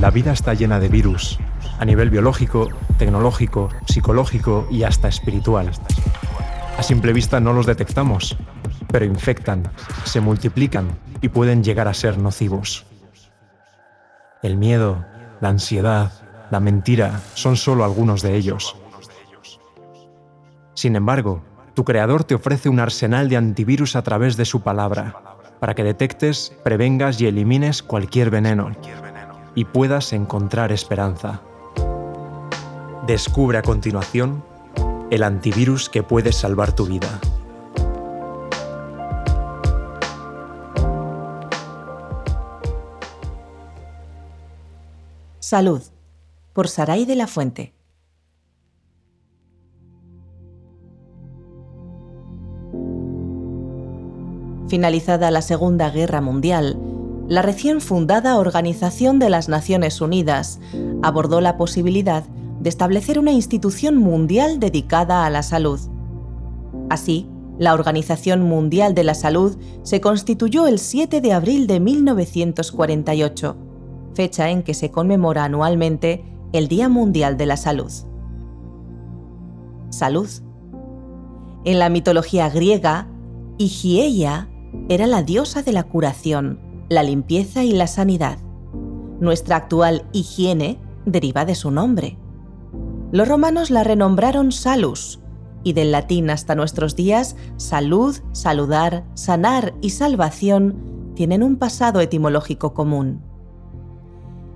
La vida está llena de virus, a nivel biológico, tecnológico, psicológico y hasta espiritual. A simple vista no los detectamos, pero infectan, se multiplican y pueden llegar a ser nocivos. El miedo, la ansiedad, la mentira son solo algunos de ellos. Sin embargo, tu creador te ofrece un arsenal de antivirus a través de su palabra, para que detectes, prevengas y elimines cualquier veneno y puedas encontrar esperanza. Descubre a continuación el antivirus que puede salvar tu vida. Salud, por Saray de la Fuente. Finalizada la Segunda Guerra Mundial, la recién fundada Organización de las Naciones Unidas abordó la posibilidad de establecer una institución mundial dedicada a la salud. Así, la Organización Mundial de la Salud se constituyó el 7 de abril de 1948, fecha en que se conmemora anualmente el Día Mundial de la Salud. Salud. En la mitología griega, Higieia era la diosa de la curación, la limpieza y la sanidad. Nuestra actual higiene deriva de su nombre. Los romanos la renombraron Salus, y del latín hasta nuestros días, salud, saludar, sanar y salvación tienen un pasado etimológico común.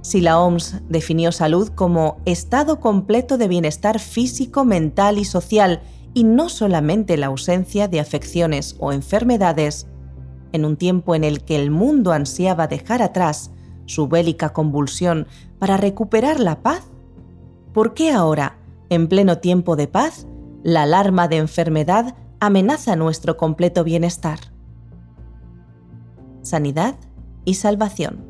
Si la OMS definió salud como estado completo de bienestar físico, mental y social, y no solamente la ausencia de afecciones o enfermedades, en un tiempo en el que el mundo ansiaba dejar atrás su bélica convulsión para recuperar la paz, ¿Por qué ahora, en pleno tiempo de paz, la alarma de enfermedad amenaza nuestro completo bienestar? Sanidad y salvación.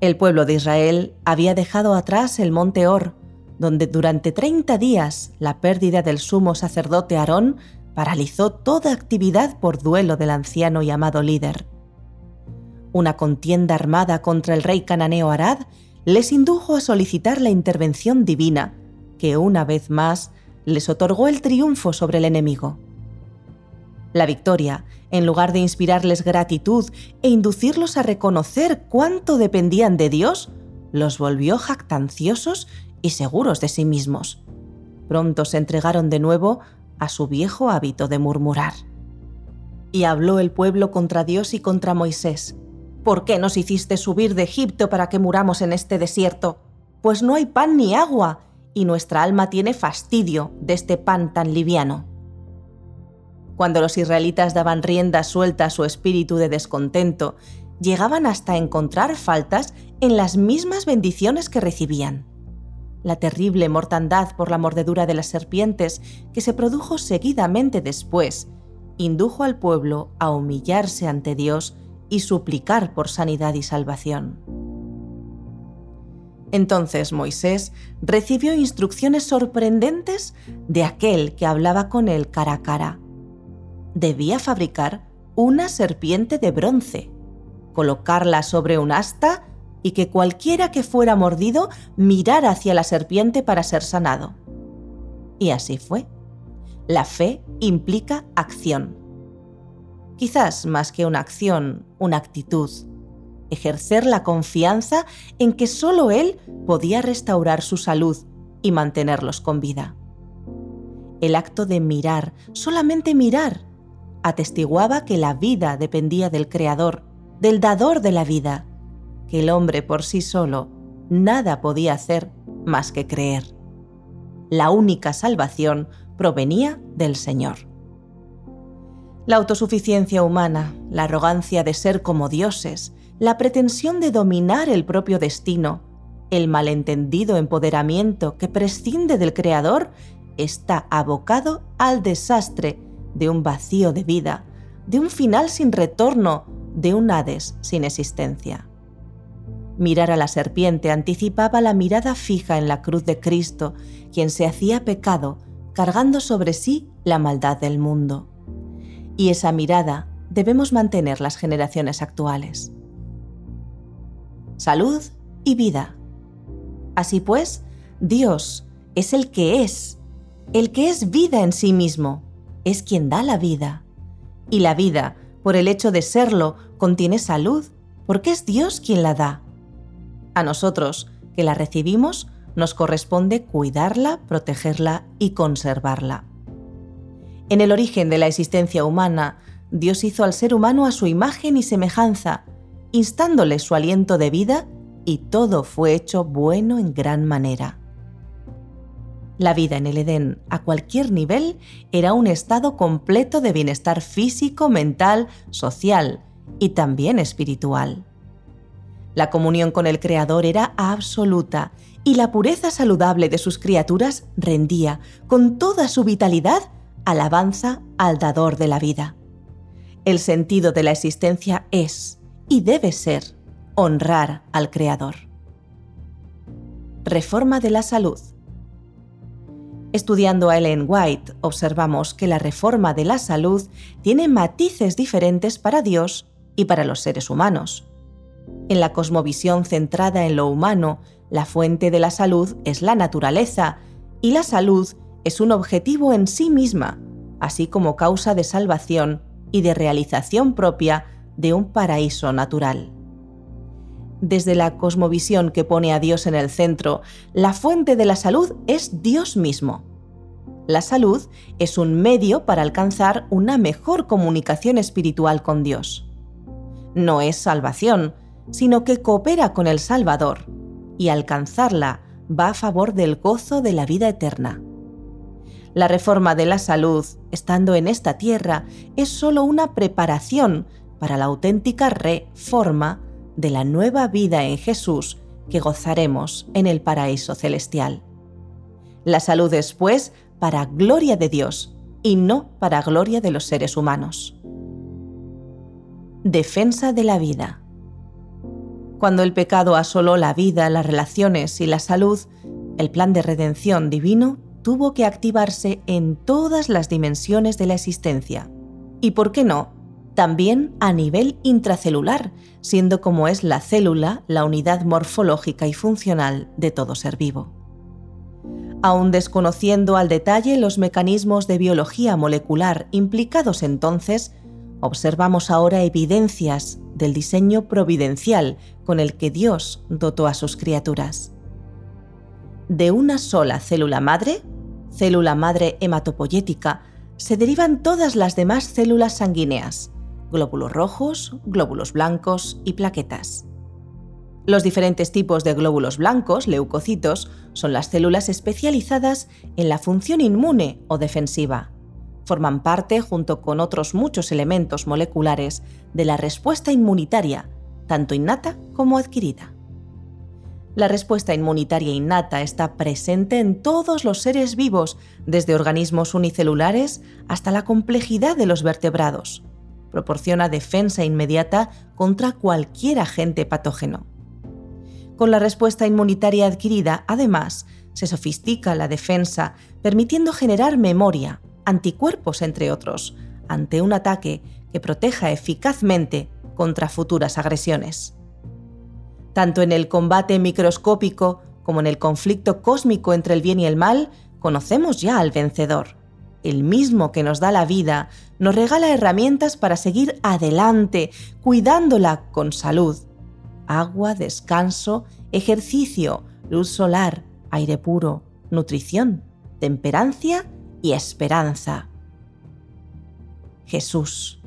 El pueblo de Israel había dejado atrás el monte Or, donde durante 30 días la pérdida del sumo sacerdote Aarón paralizó toda actividad por duelo del anciano y amado líder. Una contienda armada contra el rey cananeo Arad les indujo a solicitar la intervención divina, que una vez más les otorgó el triunfo sobre el enemigo. La victoria, en lugar de inspirarles gratitud e inducirlos a reconocer cuánto dependían de Dios, los volvió jactanciosos y seguros de sí mismos. Pronto se entregaron de nuevo a su viejo hábito de murmurar. Y habló el pueblo contra Dios y contra Moisés, ¿Por qué nos hiciste subir de Egipto para que muramos en este desierto? Pues no hay pan ni agua, y nuestra alma tiene fastidio de este pan tan liviano. Cuando los israelitas daban rienda suelta a su espíritu de descontento, llegaban hasta encontrar faltas en las mismas bendiciones que recibían. La terrible mortandad por la mordedura de las serpientes que se produjo seguidamente después indujo al pueblo a humillarse ante Dios y suplicar por sanidad y salvación. Entonces Moisés recibió instrucciones sorprendentes de aquel que hablaba con él cara a cara. Debía fabricar una serpiente de bronce, colocarla sobre un asta y que cualquiera que fuera mordido mirara hacia la serpiente para ser sanado. Y así fue. La fe implica acción quizás más que una acción, una actitud. Ejercer la confianza en que solo Él podía restaurar su salud y mantenerlos con vida. El acto de mirar, solamente mirar, atestiguaba que la vida dependía del Creador, del dador de la vida, que el hombre por sí solo nada podía hacer más que creer. La única salvación provenía del Señor. La autosuficiencia humana, la arrogancia de ser como dioses, la pretensión de dominar el propio destino, el malentendido empoderamiento que prescinde del Creador, está abocado al desastre de un vacío de vida, de un final sin retorno, de un Hades sin existencia. Mirar a la serpiente anticipaba la mirada fija en la cruz de Cristo, quien se hacía pecado, cargando sobre sí la maldad del mundo y esa mirada debemos mantener las generaciones actuales. Salud y vida. Así pues, Dios es el que es, el que es vida en sí mismo, es quien da la vida. Y la vida, por el hecho de serlo, contiene salud, porque es Dios quien la da. A nosotros, que la recibimos, nos corresponde cuidarla, protegerla y conservarla. En el origen de la existencia humana, Dios hizo al ser humano a su imagen y semejanza, instándole su aliento de vida, y todo fue hecho bueno en gran manera. La vida en el Edén, a cualquier nivel, era un estado completo de bienestar físico, mental, social y también espiritual. La comunión con el Creador era absoluta y la pureza saludable de sus criaturas rendía, con toda su vitalidad, alabanza al dador de la vida. El sentido de la existencia es, y debe ser, honrar al Creador. Reforma de la salud. Estudiando a Ellen White, observamos que la reforma de la salud tiene matices diferentes para Dios y para los seres humanos. En la cosmovisión centrada en lo humano, la fuente de la salud es la naturaleza y la salud es un objetivo en sí misma, así como causa de salvación y de realización propia de un paraíso natural. Desde la cosmovisión que pone a Dios en el centro, la fuente de la salud es Dios mismo. La salud es un medio para alcanzar una mejor comunicación espiritual con Dios. No es salvación, sino que coopera con el Salvador, y alcanzarla va a favor del gozo de la vida eterna. La reforma de la salud, estando en esta tierra, es sólo una preparación para la auténtica reforma de la nueva vida en Jesús que gozaremos en el paraíso celestial. La salud es, pues, para gloria de Dios y no para gloria de los seres humanos. Defensa de la vida. Cuando el pecado asoló la vida, las relaciones y la salud, el plan de redención divino tuvo que activarse en todas las dimensiones de la existencia. Y por qué no, también a nivel intracelular, siendo como es la célula la unidad morfológica y funcional de todo ser vivo. Aun desconociendo al detalle los mecanismos de biología molecular implicados entonces, observamos ahora evidencias del diseño providencial con el que Dios dotó a sus criaturas. De una sola célula madre, célula madre hematopoyética, se derivan todas las demás células sanguíneas, glóbulos rojos, glóbulos blancos y plaquetas. Los diferentes tipos de glóbulos blancos, leucocitos, son las células especializadas en la función inmune o defensiva, forman parte, junto con otros muchos elementos moleculares, de la respuesta inmunitaria, tanto innata como adquirida. La respuesta inmunitaria innata está presente en todos los seres vivos, desde organismos unicelulares hasta la complejidad de los vertebrados. Proporciona defensa inmediata contra cualquier agente patógeno. Con la respuesta inmunitaria adquirida, además, se sofistica la defensa, permitiendo generar memoria, anticuerpos entre otros, ante un ataque que proteja eficazmente contra futuras agresiones. Tanto en el combate microscópico como en el conflicto cósmico entre el bien y el mal, conocemos ya al vencedor. El mismo que nos da la vida nos regala herramientas para seguir adelante, cuidándola con salud. Agua, descanso, ejercicio, luz solar, aire puro, nutrición, temperancia y esperanza. Jesús.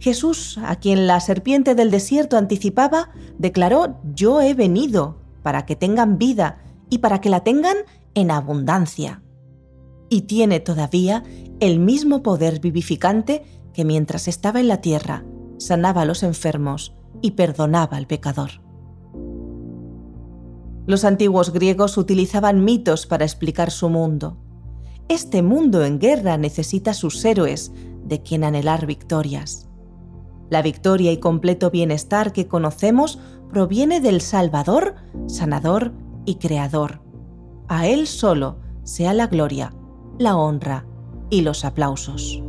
Jesús, a quien la serpiente del desierto anticipaba, declaró, yo he venido para que tengan vida y para que la tengan en abundancia. Y tiene todavía el mismo poder vivificante que mientras estaba en la tierra, sanaba a los enfermos y perdonaba al pecador. Los antiguos griegos utilizaban mitos para explicar su mundo. Este mundo en guerra necesita sus héroes, de quien anhelar victorias. La victoria y completo bienestar que conocemos proviene del Salvador, Sanador y Creador. A Él solo sea la gloria, la honra y los aplausos.